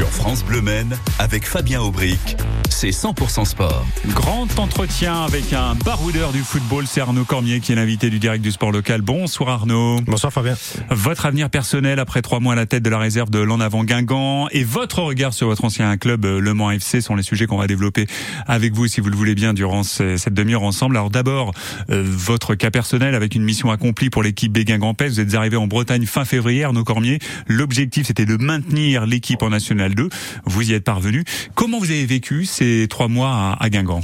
Sur France Bleu Men, avec Fabien Aubric, c'est 100% sport. Grand entretien avec un baroudeur du football, c'est Arnaud Cormier qui est l'invité du direct du sport local. Bonsoir Arnaud. Bonsoir Fabien. Votre avenir personnel après trois mois à la tête de la réserve de l'En Avant Guingamp et votre regard sur votre ancien club euh, Le Mans FC sont les sujets qu'on va développer avec vous si vous le voulez bien durant cette demi-heure ensemble. Alors d'abord, euh, votre cas personnel avec une mission accomplie pour l'équipe B guingamp Vous êtes arrivé en Bretagne fin février, Arnaud Cormier. L'objectif c'était de maintenir l'équipe en National 2. Vous y êtes parvenu. Comment vous avez vécu ces trois mois à, Guingamp?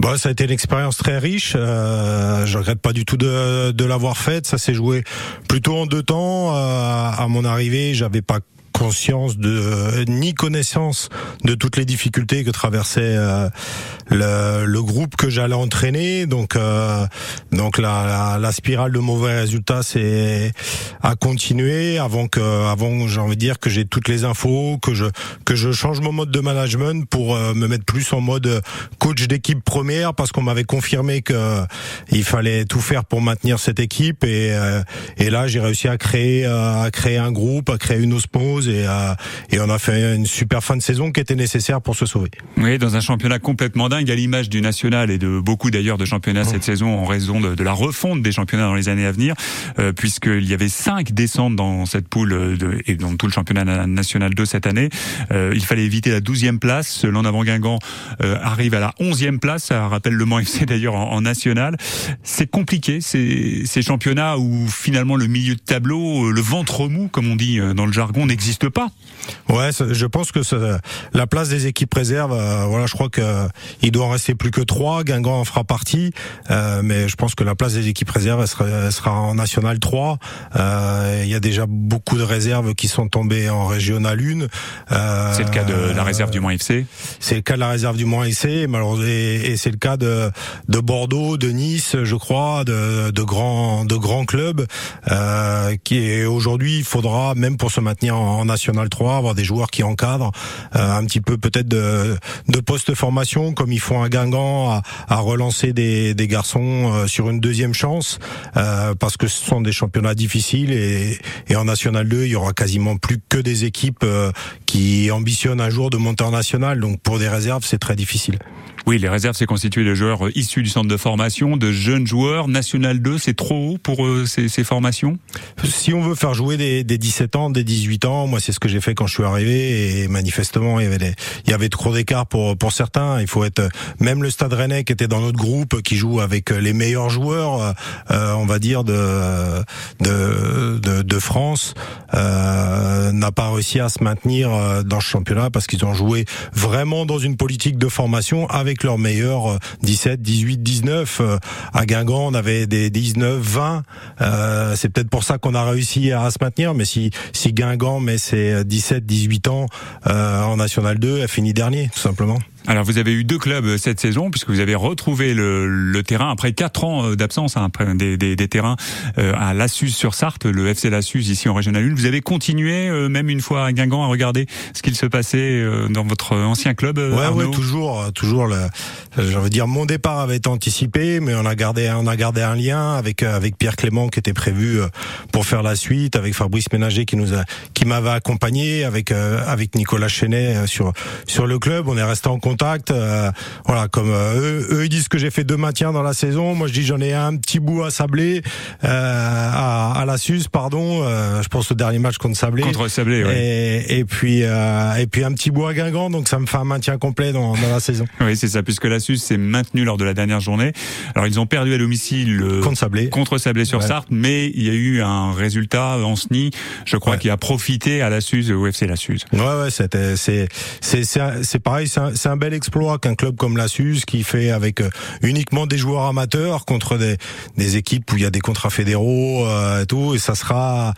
Bon, ça a été une expérience très riche. Euh, je regrette pas du tout de, de l'avoir faite. Ça s'est joué plutôt en deux temps. Euh, à mon arrivée, j'avais pas conscience de euh, ni connaissance de toutes les difficultés que traversait euh, le, le, groupe que j'allais entraîner. Donc, euh, donc la, la, spirale de mauvais résultats c'est à continuer avant que, avant j'ai envie de dire que j'ai toutes les infos, que je que je change mon mode de management pour me mettre plus en mode coach d'équipe première parce qu'on m'avait confirmé que il fallait tout faire pour maintenir cette équipe et et là j'ai réussi à créer à créer un groupe, à créer une osmose euh, et on a fait une super fin de saison qui était nécessaire pour se sauver. Oui, dans un championnat complètement dingue, à l'image du national et de beaucoup d'ailleurs de championnats cette saison en raison de, la refonte des championnats dans les années à venir, euh, puisqu'il y avait cinq descentes dans cette poule de, et dans tout le championnat national 2 cette année. Euh, il fallait éviter la 12e place. L'en avant Guingamp euh, arrive à la 11e place. Ça rappelle le Mans FC d'ailleurs en, en, national. C'est compliqué ces, ces championnats où finalement le milieu de tableau, le ventre mou comme on dit dans le jargon, n'existe pas. Ouais, je pense que la place des équipes réserves, euh, voilà, je crois que il doit en rester plus que trois. Guingamp en fera partie, euh, mais je pense que la place des équipes réserves elle sera, sera en national 3. Euh, il y a déjà beaucoup de réserves qui sont tombées en régional 1. c'est le cas de la réserve du Mans FC. C'est le cas de la réserve du Mans FC, malheureusement, et, c'est le cas de, de Bordeaux, de Nice, je crois, de, de grands de grands clubs qui aujourd'hui il faudra même pour se maintenir en National 3, avoir des joueurs qui encadrent euh, un petit peu peut-être de, de post-formation, comme ils font à Guingamp, à, à relancer des, des garçons euh, sur une deuxième chance, euh, parce que ce sont des championnats difficiles et, et en National 2, il y aura quasiment plus que des équipes qui ambitionnent un jour de monter en National. Donc pour des réserves, c'est très difficile. Oui, les réserves, c'est constitué de joueurs issus du centre de formation, de jeunes joueurs. National 2, c'est trop haut pour ces, ces, formations? Si on veut faire jouer des, des 17 ans, des 18 ans, moi c'est ce que j'ai fait quand je suis arrivé et manifestement il y avait trop d'écart pour pour certains. Il faut être même le Stade Rennais qui était dans notre groupe, qui joue avec les meilleurs joueurs, euh, on va dire de de de, France, euh, n'a pas réussi à se maintenir euh, dans ce championnat parce qu'ils ont joué vraiment dans une politique de formation avec avec leurs meilleurs 17, 18, 19. À Guingamp, on avait des 19, 20. Euh, c'est peut-être pour ça qu'on a réussi à, se maintenir. Mais si, si Guingamp met ses 17, 18 ans euh, en National 2, elle finit dernier, tout simplement. Alors vous avez eu deux clubs euh, cette saison puisque vous avez retrouvé le, le terrain après quatre ans euh, d'absence hein, des, des, des, terrains euh, à Lassus sur Sarthe, le FC Lassus ici en Régional 1. Vous avez continué même une fois à Guingamp à regarder ce qu'il se passait dans votre ancien club. Ouais, ouais, toujours, toujours. Le, je veux dire, mon départ avait été anticipé, mais on a gardé, on a gardé un lien avec avec Pierre Clément qui était prévu pour faire la suite, avec Fabrice Ménager qui nous a, qui m'avait accompagné, avec avec Nicolas Chenet sur sur le club. On est resté en contact contact. Euh, voilà, comme euh, eux, ils disent que j'ai fait deux maintiens dans la saison. Moi, je dis j'en ai un petit bout à Sablé, euh, à, à, la Suze, pardon. je pense au dernier match contre Sablé. Contre Sablé, oui. Et, et puis et puis un petit bout à Guingamp, donc ça me fait un maintien complet dans, dans la saison. Oui, c'est ça, puisque la Suze s'est maintenue lors de la dernière journée. Alors ils ont perdu à domicile contre Sablé, contre Sablé sur Sarthe, mais il y a eu un résultat en SNI, je crois, qui a profité à la Suze, au FC la Suze. Ouais, ouais, c'était c'est c'est c'est pareil, c'est un, un bel exploit qu'un club comme la SUS qui fait avec euh, uniquement des joueurs amateurs contre des, équipes où il y a des contrats fédéraux euh, et tout et ça sera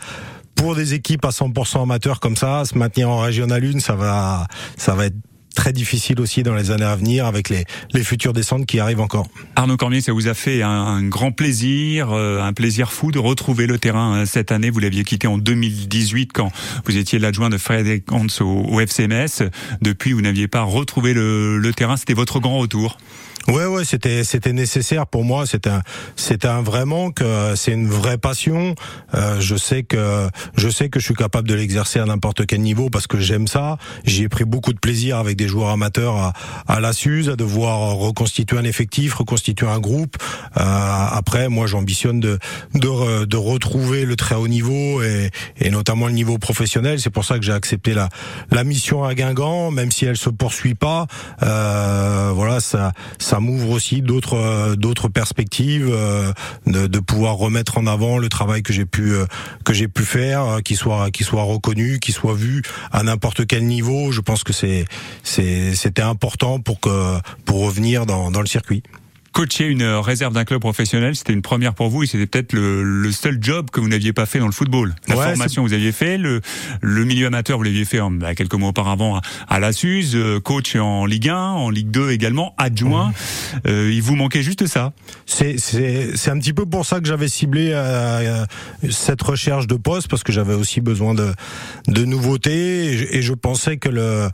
pour des équipes à 100% amateurs comme ça, se maintenir en régional 1, ça va, ça va être très difficile aussi dans les années à venir avec les, les futures descentes qui arrivent encore. Arnaud Cormier, ça vous a fait un, grand plaisir, euh, un plaisir fou de retrouver le terrain euh, cette année. Vous l'aviez quitté en 2018 quand vous étiez l'adjoint de Frédéric Hans au, au FCMS. Depuis, vous n'aviez pas retrouvé le, le terrain. C'était votre grand retour. Ouais, ouais, c'était c'était nécessaire pour moi. C'est un c'est un vraiment que c'est une vraie passion. Euh, je sais que je sais que je suis capable de l'exercer à n'importe quel niveau parce que j'aime ça. J'y ai pris beaucoup de plaisir avec des joueurs amateurs à, à la Suze, à devoir reconstituer un effectif, reconstituer un groupe. Euh, après, moi, j'ambitionne de, de de retrouver le très haut niveau et, et notamment le niveau professionnel. C'est pour ça que j'ai accepté la la mission à Guingamp, même si elle se poursuit pas. Euh, voilà, ça ça m'ouvre aussi d'autres euh, d'autres perspectives euh, de, de, pouvoir remettre en avant le travail que j'ai pu euh, que j'ai pu faire, qui soit qui soit reconnu, qui soit vu à n'importe quel niveau. Je pense que c'est c'était important pour que pour revenir dans dans le circuit coacher une réserve d'un club professionnel, c'était une première pour vous et c'était peut-être le, le, seul job que vous n'aviez pas fait dans le football. La formation vous aviez fait, le, le milieu amateur vous l'aviez fait en, bah, quelques mois auparavant à, la Suze, euh, coach en Ligue 1, en Ligue 2 également, adjoint. Mmh. Euh, il vous manquait juste ça. C'est c'est un petit peu pour ça que j'avais ciblé euh, cette recherche de poste parce que j'avais aussi besoin de de nouveautés et je, pensais que le euh,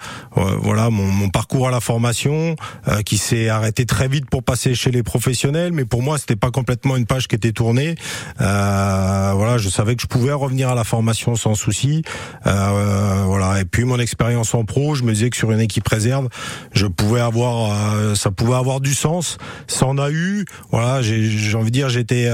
voilà mon, mon, parcours à la formation euh, qui s'est arrêté très vite pour passer chez les professionnels, mais pour moi c'était pas complètement une page qui était tournée. Euh, voilà, je savais que je pouvais revenir à la formation sans souci. Euh, voilà, et puis mon expérience en pro, je me disais que sur une équipe réserve, je pouvais avoir, euh, ça pouvait avoir du sens. Ça en a eu. Voilà, j'ai envie de dire, j'étais,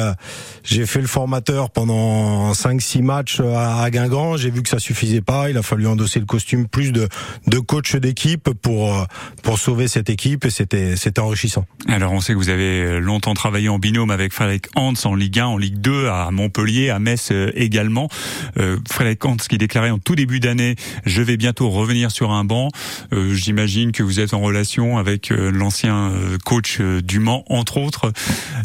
j'ai fait le formateur pendant 5-6 matchs à, à Guingamp. J'ai vu que ça suffisait pas. Il a fallu endosser le costume plus de, de coach d'équipe pour pour sauver cette équipe et c'était c'était enrichissant. Alors on sait que vous avez euh, longtemps travaillé en binôme avec Frédéric Hans en Ligue 1, en Ligue 2, à Montpellier, à Metz euh, également. Euh, Frédéric Hans qui déclarait en tout début d'année, je vais bientôt revenir sur un banc. Euh, J'imagine que vous êtes en relation avec l'ancien coach du Mans, entre autres.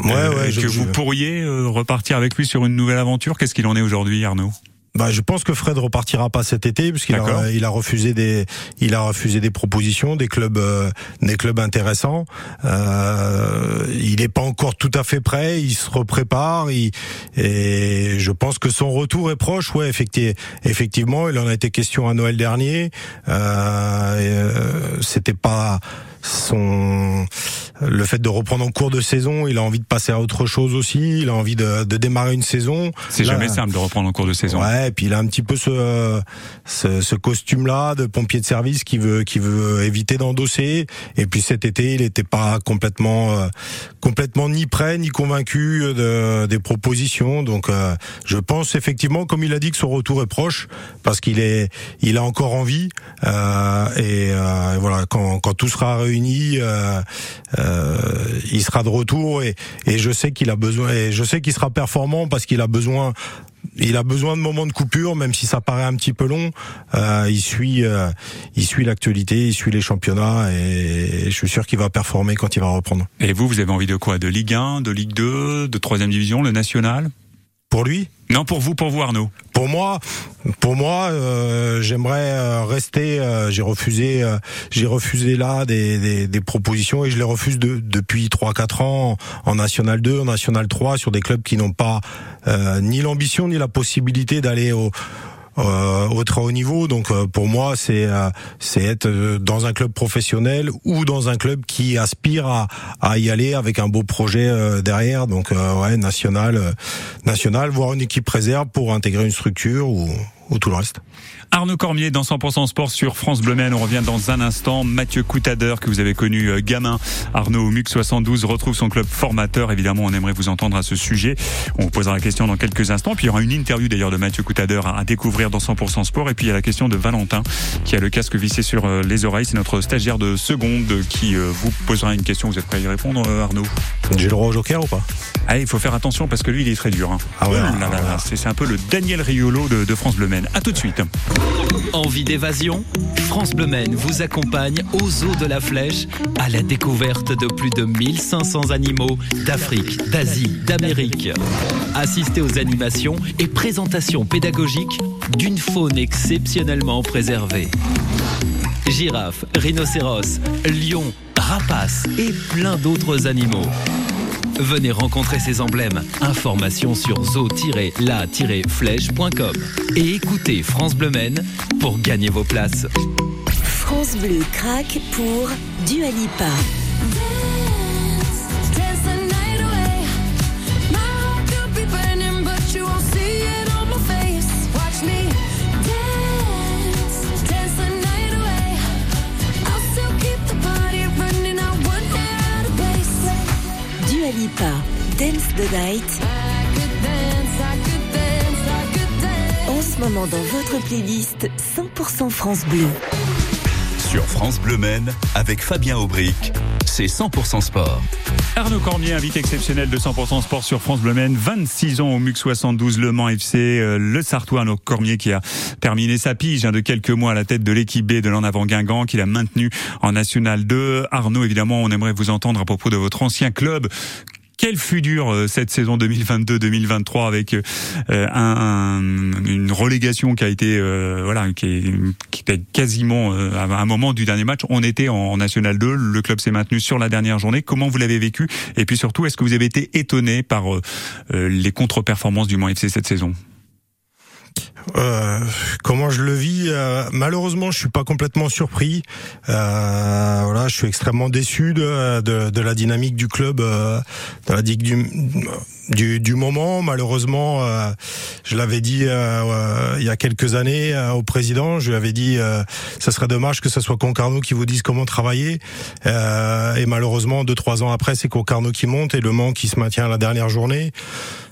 Ouais, ouais, que vous pourriez repartir avec lui sur une nouvelle aventure. Qu'est-ce qu'il en est aujourd'hui, Arnaud? Bah, je pense que Fred repartira pas cet été puisqu'il a, il a refusé des, il a refusé des propositions, des clubs, euh, des clubs intéressants. Euh, il n'est pas encore tout à fait prêt, il se reprépare. Il, et je pense que son retour est proche. Ouais, effectivement, effectivement, il en a été question à Noël dernier. Euh, euh C'était pas son le fait de reprendre en cours de saison, il a envie de passer à autre chose aussi, il a envie de, de démarrer une saison. C'est jamais simple de reprendre en cours de saison. Ouais, et puis il a un petit peu ce ce, ce costume là de pompier de service qui veut qui veut éviter d'endosser et puis cet été, il n'était pas complètement euh, complètement ni prêt ni convaincu de, des propositions donc euh, je pense effectivement comme il a dit que son retour est proche parce qu'il est il a encore envie euh, et voilà quand quand tout sera euh, euh, il sera de retour et, et je sais qu'il a besoin et je sais qu'il sera performant parce qu'il a besoin il a besoin de moments de coupure, même si ça paraît un petit peu long. Euh, il suit, il suit l'actualité, il suit les championnats, et, je suis sûr qu'il va performer quand il va reprendre. Et vous, vous avez envie de quoi? De Ligue 1, de Ligue 2, de troisième division, le national? Pour lui non, pour vous, pour vous, Arnaud. Pour moi, pour moi, euh, j'aimerais euh, rester. Euh, j'ai refusé, j'ai refusé là des, des, des, propositions et je les refuse de, depuis trois quatre ans en National 2, en National 3 sur des clubs qui n'ont pas ni l'ambition ni la possibilité d'aller au euh, au très haut niveau. Donc euh, pour moi, c'est euh, c'est être dans un club professionnel ou dans un club qui aspire à, à y aller avec un beau projet derrière. Donc ouais, national, national, voire une équipe réserve pour intégrer une structure ou, ou tout le reste. Arnaud Cormier dans 100% Sport sur France Bleu On revient dans un instant. Mathieu Coutader, que vous avez connu euh, gamin. Arnaud MUC 72 retrouve son club formateur. Évidemment, on aimerait vous entendre à ce sujet. On vous posera la question dans quelques instants. Puis il y aura une interview d'ailleurs de Mathieu Coutader à découvrir dans 100% Sport. Et puis il y a la question de Valentin qui a le casque vissé sur euh, les oreilles. C'est notre stagiaire de seconde qui euh, vous posera une question. Vous êtes prêt à y répondre, Arnaud? J'ai le droit au joker ou pas? Ah, il faut faire attention parce que lui, il est très dur. Hein. Ah ouais. C'est un peu le Daniel Riolo de, de France Bleu À tout de suite. Envie d'évasion? France Bleu vous accompagne aux eaux de la Flèche à la découverte de plus de 1500 animaux d'Afrique, d'Asie, d'Amérique. Assistez aux animations et présentations pédagogiques d'une faune exceptionnellement préservée. Girafes, rhinocéros, lions, rapaces et plein d'autres animaux. Venez rencontrer ces emblèmes. Information sur zo-la-flèche.com et écoutez France Bleu pour gagner vos places. France Bleu craque pour Dualipa. Dance the Night. En ce moment dans votre playlist 100% France Bleu. Sur France Bleu Maine, avec Fabien Aubric, c'est 100% sport. Arnaud Cormier, invité exceptionnel de 100% sport sur France Bleu Maine, 26 ans au MUC 72 Le Mans FC, euh, le Sartois Arnaud Cormier qui a terminé sa pige hein, de quelques mois à la tête de l'équipe B de l'en avant Guingamp, qu'il a maintenu en National 2. Arnaud, évidemment, on aimerait vous entendre à propos de votre ancien club quelle fut dure euh, cette saison 2022-2023 avec euh, un, une relégation qui a été euh, voilà qui, qui, était quasiment à un moment du dernier match. On était en, National 2, le club s'est maintenu sur la dernière journée. Comment vous l'avez vécu? Et puis surtout, est-ce que vous avez été étonné par les contre-performances du Mans FC cette saison? Euh, comment je le vis euh, Malheureusement, je suis pas complètement surpris. Euh, voilà, je suis extrêmement déçu de, de, de la dynamique du club, euh, de la du, du, du moment. Malheureusement, euh, je l'avais dit il y a quelques années au président. Je lui avais dit, ça serait dommage que ce soit Concarneau qui vous dise comment travailler. et malheureusement, deux trois ans après, c'est Concarneau qui monte et Le Mans qui se maintient à la dernière journée.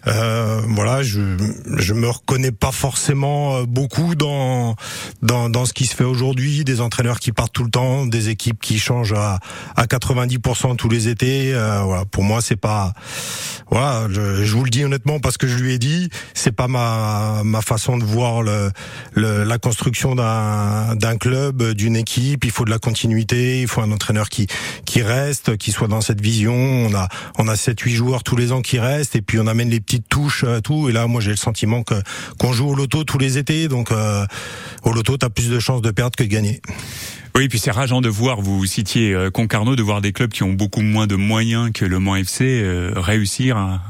Euh, voilà, je je me reconnais pas forcément euh, beaucoup dans dans, dans ce qui se fait aujourd'hui, des entraîneurs qui partent tout le temps, des équipes qui changent à à 90% tous les étés. Euh, voilà, pour moi c'est pas voilà, je, vous le dis honnêtement parce que je lui ai dit, c'est pas ma ma façon de voir le, le la construction d'un d'un club, d'une équipe. Il faut de la continuité, il faut un entraîneur qui qui reste, qui soit dans cette vision. On a on a sept huit joueurs tous les ans qui restent et puis on amène les petits touche à tout. Et là, moi, j'ai le sentiment que qu'on joue au loto tous les étés, donc euh, au loto, t'as plus de chances de perdre que de gagner. Oui, puis c'est rageant de voir, vous citiez euh, Concarneau, de voir des clubs qui ont beaucoup moins de moyens que le Mans FC euh, réussir à,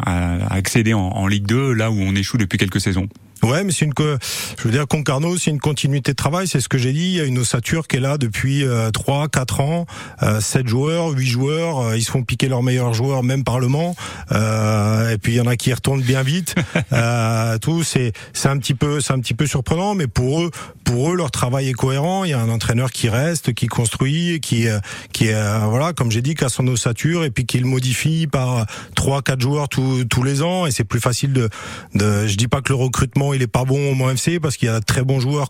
accéder en Ligue 2, là où on échoue depuis quelques saisons. Ouais, mais c'est une, je veux dire, Concarneau, c'est une continuité de travail. C'est ce que j'ai dit. Il y a une ossature qui est là depuis euh, 3, 4 ans, euh, 7 joueurs, 8 joueurs. Euh, ils se font piquer leurs meilleurs joueurs, même par le Mans. Euh, et puis il y en a qui retournent bien vite. euh, tout, c'est, c'est un petit peu, c'est un petit peu surprenant, mais pour eux, pour eux, leur travail est cohérent. Il y a un entraîneur qui reste, qui construit, qui, euh, qui euh, voilà, comme j'ai dit, qui a son ossature et puis qui le modifie par 3, 4 joueurs tous, tous les ans. Et c'est plus facile de, de, je dis pas que le recrutement il est pas bon au Mans FC parce qu'il y a de très bons joueurs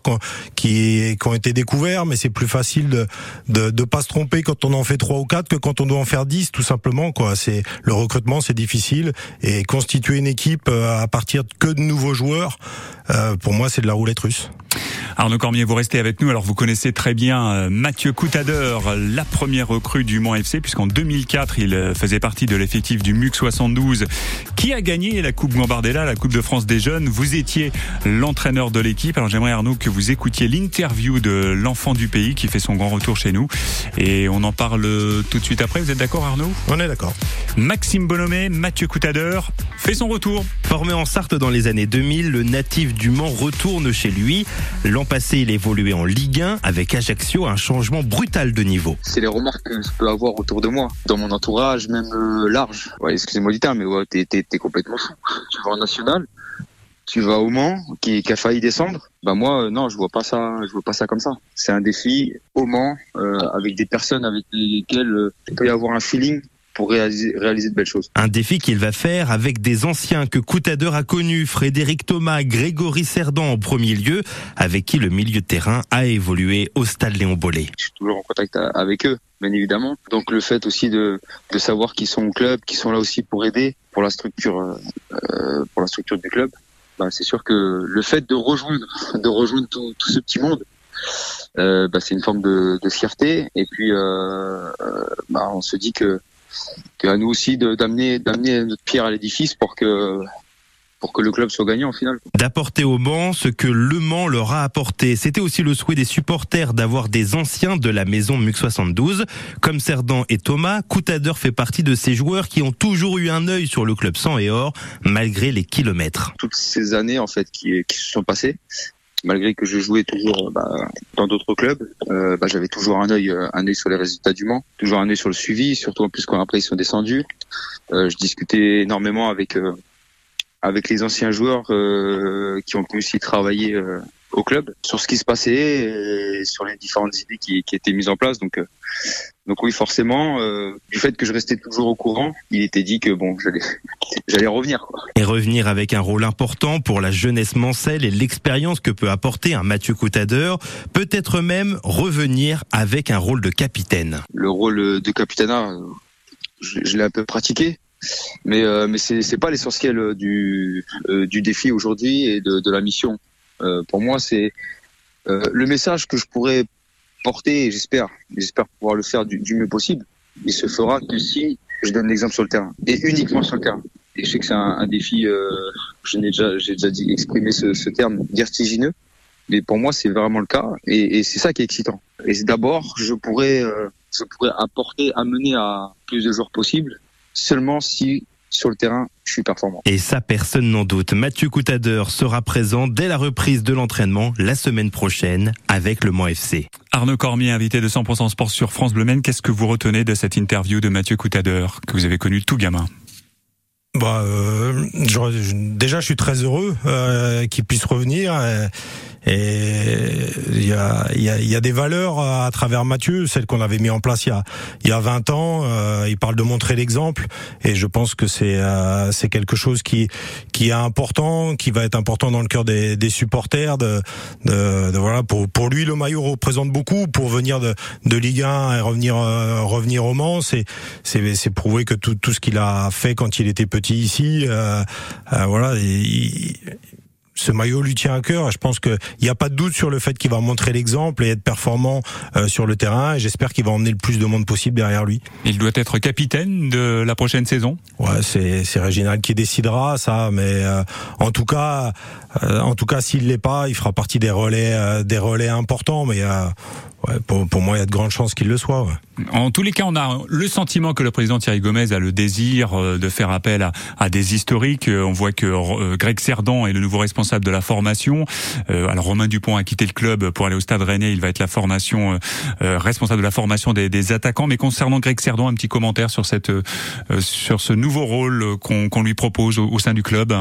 qui, ont été découverts, mais c'est plus facile de, de, pas se tromper quand on en fait trois ou quatre que quand on doit en faire dix, tout simplement. Quoi, c'est le recrutement, c'est difficile et constituer une équipe euh, à partir que de nouveaux joueurs, euh, pour moi, c'est de la roulette russe. Arnaud Cormier, vous restez avec nous. Alors vous connaissez très bien euh, Mathieu Coutadeur, la première recrue du Mans FC, puisqu'en 2004 il faisait partie de l'effectif du MUC 72, qui a gagné la Coupe Gambardella, la Coupe de France des jeunes? Vous étiez l'entraîneur de l'équipe. Alors j'aimerais Arnaud que vous écoutiez l'interview de l'enfant du pays qui fait son grand retour chez nous, et on en parle tout de suite après. Vous êtes d'accord Arnaud? On est d'accord. Maxime Bonhomé, Mathieu Coutadeur fait son retour. Formé en Sarthe dans les années 2000, le natif du Mans retourne chez lui. L'an passé, il évoluait en Ligue 1 avec Ajaccio, un changement brutal de niveau. C'est les remarques que je peux avoir autour de moi, dans mon entourage, même euh, large. Ouais, excusez-moi du terme, mais ouais, t'es, t'es, t'es complètement fou. Tu vas en national, tu vas au Mans, qui, qui a failli descendre? Bah moi, euh, non, je vois pas ça, je vois pas ça comme ça. C'est un défi au Mans, euh, avec des personnes avec lesquelles euh, il peut y avoir un feeling pour réaliser, réaliser, de belles choses. Un défi qu'il va faire avec des anciens que Coutadeur a connus, Frédéric Thomas, Grégory Cerdan en premier lieu, avec qui le milieu de terrain a évolué au stade Léon Bollet. Je suis toujours en contact avec eux, bien évidemment. Donc le fait aussi de, de savoir qu'ils sont au club, qu'ils sont là aussi pour aider, pour la structure, euh, pour la structure du club, bah, c'est sûr que le fait de rejoindre, tout, ce petit monde, euh, bah, c'est une forme de, de, fierté. Et puis, euh, bah, on se dit que à nous aussi d'amener d'amener notre pierre à l'édifice pour que pour que le club soit gagnant en finale. D'apporter au Mans ce que Le Mans leur a apporté. C'était aussi le souhait des supporters d'avoir des anciens de la maison MUC 72. Comme Cerdan et Thomas, Coutadeur fait partie de ces joueurs qui ont toujours eu un œil sur le club sang et or, malgré les kilomètres. Toutes ces années en fait qui, qui se sont passées, malgré que je jouais toujours bah, dans d'autres clubs, euh, bah, j'avais toujours un œil, un œil sur les résultats du Mans, toujours un œil sur le suivi, surtout en plus quand après ils sont descendus. Euh, je discutais énormément avec euh, avec les anciens joueurs euh, qui ont pu aussi travailler au club sur ce qui se passait et sur les différentes idées qui, qui étaient mises en place. Donc, euh, donc oui, forcément, euh, du fait que je restais toujours au courant, il était dit que bon, j'allais, j'allais revenir. Quoi. Et revenir avec un rôle important pour la jeunesse mancelle et l'expérience que peut apporter un Mathieu Coutadeur, peut-être même revenir avec un rôle de capitaine. Le rôle de capitaine, je, je l'ai un peu pratiqué. Mais euh, mais c'est c'est pas l'essentiel du euh, du défi aujourd'hui et de, de la mission. Euh, pour moi, c'est euh, le message que je pourrais porter, j'espère, j'espère pouvoir le faire du, du mieux possible. Il se fera que si je donne l'exemple sur le terrain et uniquement sur le terrain. Et je sais que c'est un, un défi, euh, je n'ai déjà, j'ai déjà dit exprimé ce, ce terme vertigineux, mais pour moi c'est vraiment le cas et, et c'est ça qui est excitant. Et d'abord, je pourrais, euh, je pourrais apporter, amener à plus de joueurs possibles seulement si sur le terrain, je suis performant. Et ça, personne n'en doute. Mathieu Coutadeur sera présent dès la reprise de l'entraînement la semaine prochaine avec le Mans FC. Arnaud Cormier, invité de 100% Sport sur France Bleu Maine, qu'est-ce que vous retenez de cette interview de Mathieu Coutadeur, que vous avez connu tout gamin? Bah, euh, je, déjà, je suis très heureux euh, qu'il puisse revenir. Et, et il y a, y, a, y a, des valeurs à travers Mathieu, celles qu'on avait mis en place il y a, il y a 20 ans. Euh, il parle de montrer l'exemple, et je pense que c'est euh, c'est quelque chose qui qui est important, qui va être important dans le cœur des, des supporters. De, de, de, voilà, pour pour lui, le maillot représente beaucoup. Pour venir de, de Ligue 1 et revenir euh, revenir au Mans, c'est c'est prouver que tout tout ce qu'il a fait quand il était petit ici, euh, euh, voilà. Il, ce maillot lui tient à cœur. Je pense qu'il n'y a pas de doute sur le fait qu'il va montrer l'exemple et être performant euh, sur le terrain. J'espère qu'il va emmener le plus de monde possible derrière lui. Il doit être capitaine de la prochaine saison. Ouais, c'est c'est Réginald qui décidera ça, mais euh, en tout cas, euh, en tout cas, s'il l'est pas, il fera partie des relais des relais importants. Mais Ouais, pour, pour, moi, il y a de grandes chances qu'il le soit. Ouais. En tous les cas, on a le sentiment que le président Thierry Gomez a le désir de faire appel à, à des historiques. On voit que Greg Cerdan est le nouveau responsable de la formation. Euh, alors Romain Dupont a quitté le club pour aller au Stade Rennais. Il va être la formation euh, responsable de la formation des, des, attaquants. Mais concernant Greg Cerdan, un petit commentaire sur cette euh, sur ce nouveau rôle qu'on qu lui propose au, au sein du club.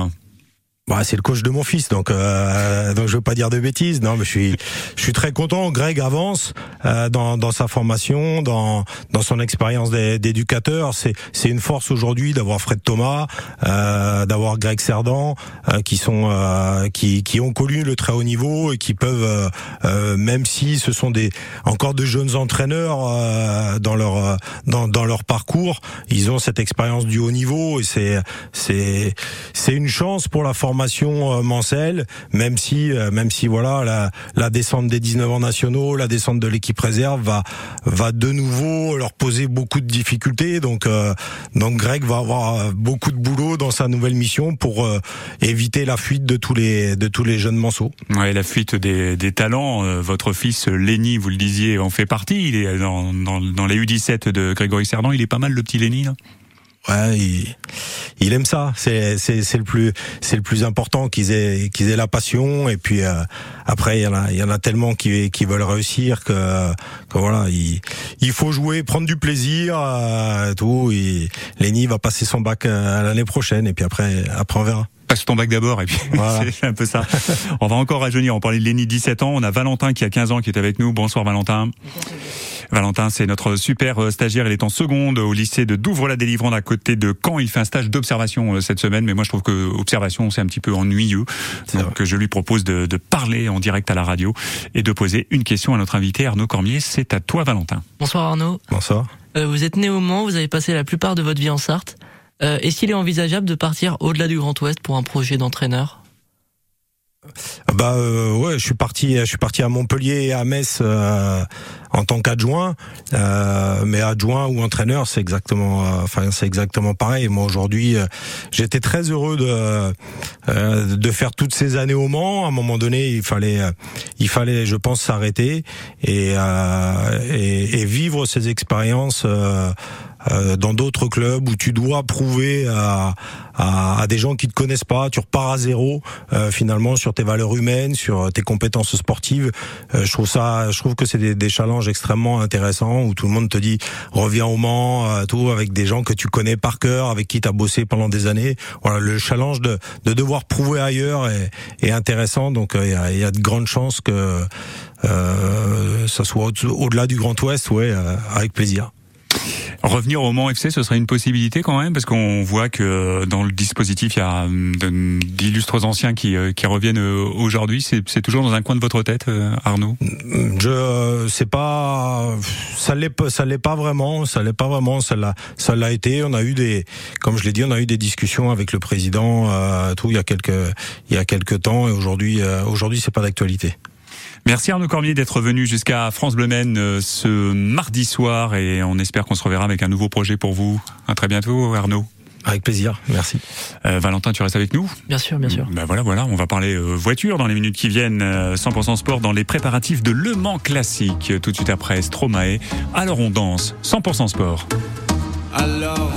Bah, c'est le coach de mon fils, donc euh, donc je veux pas dire de bêtises. Non, mais je suis je suis très content. Greg avance euh, dans dans sa formation, dans dans son expérience d'éducateur. C'est c'est une force aujourd'hui d'avoir Fred Thomas, euh, d'avoir Greg Cerdan, euh, qui sont euh, qui qui ont connu le très haut niveau et qui peuvent euh, même si ce sont des encore de jeunes entraîneurs dans leur dans dans leur parcours, ils ont cette expérience du haut niveau et c'est c'est c'est une chance pour la formation formation euh, Mancel, même si euh, même si voilà la, descente des 19 ans nationaux, la descente de l'équipe réserve va va de nouveau leur poser beaucoup de difficultés. Donc euh, donc Greg va avoir beaucoup de boulot dans sa nouvelle mission pour éviter la fuite de tous les de tous les jeunes manceaux. Ouais, la fuite des, talents. votre fils Lenny, vous le disiez, en fait partie. Il est dans, dans, dans les U17 de Grégory Cerdan. Il est pas mal le petit Lenny. Ouais, il, il, aime ça. C'est c'est le plus c'est le plus important qu'ils aient qu'ils aient la passion et puis euh, après il y en a il y en a tellement qui qui veulent réussir que que voilà il il faut jouer prendre du plaisir euh, tout. Et Lenny va passer son bac euh, l'année prochaine et puis après après on verra passe ton bac d'abord et puis voilà. c'est un peu ça. on va encore rajeunir. On parlait de Lenny 17 ans. On a Valentin qui a 15 ans qui est avec nous. Bonsoir Valentin. Valentin, c'est notre super euh, stagiaire. Il est en seconde au lycée de Douvres-la-Délivrande à côté de Caen. Il fait un stage d'observation euh, cette semaine, mais moi je trouve que observation c'est un petit peu ennuyeux. Donc je lui propose de, de, parler en direct à la radio et de poser une question à notre invité Arnaud Cormier. C'est à toi Valentin. Bonsoir Arnaud. Bonsoir. Euh, vous êtes né au Mans, vous avez passé la plupart de votre vie en Sarthe. Euh, Est-ce qu'il est envisageable de partir au-delà du Grand Ouest pour un projet d'entraîneur? Bah euh, ouais, je suis parti, je suis parti à Montpellier et à Metz euh, en tant qu'adjoint, euh, mais adjoint ou entraîneur, c'est exactement, euh, enfin c'est exactement pareil. Moi aujourd'hui, euh, j'étais très heureux de de faire toutes ces années au Mans. À un moment donné, il fallait, il fallait, je pense, s'arrêter et, et, et vivre ces expériences euh, dans d'autres clubs où tu dois prouver à, à, à, des gens qui te connaissent pas, tu repars à zéro euh, finalement sur tes valeurs humaines, sur tes compétences sportives. Euh, je trouve ça, je trouve que c'est des, des, challenges extrêmement intéressants où tout le monde te dit reviens au Mans, euh, tout avec des gens que tu connais par cœur, avec qui tu as bossé pendant des années. Voilà, le challenge de, de devoir prouver ailleurs est, est intéressant, donc il y a, y, a, de grandes chances que ça soit au-delà du Grand Ouest, ouais, avec plaisir. Revenir au Mans FC, ce serait une possibilité quand même, parce qu'on voit que dans le dispositif, il y a hum, d'illustres anciens qui, euh, reviennent euh, aujourd'hui. C'est toujours dans un coin de votre tête, euh, Arnaud? Je sais pas, ça l'est, ça l'est pas vraiment, ça l'est pas vraiment, ça l'a, ça l'a été. On a eu des, comme je l'ai dit, on a eu des discussions avec le président, euh, tout il y a quelques, il y a quelques temps, et aujourd'hui, euh, aujourd'hui, c'est pas d'actualité. Merci Arnaud Cormier d'être venu jusqu'à France Bleu Maine ce mardi soir et on espère qu'on se reverra avec un nouveau projet pour vous. À très bientôt Arnaud. Avec plaisir, merci. Euh, Valentin, tu restes avec nous Bien sûr, bien sûr. Ben voilà, voilà, on va parler euh, voiture dans les minutes qui viennent. Euh, 100% sport dans les préparatifs de Le Mans classique. Tout de suite après Stromae. Alors on danse. 100% sport. Alors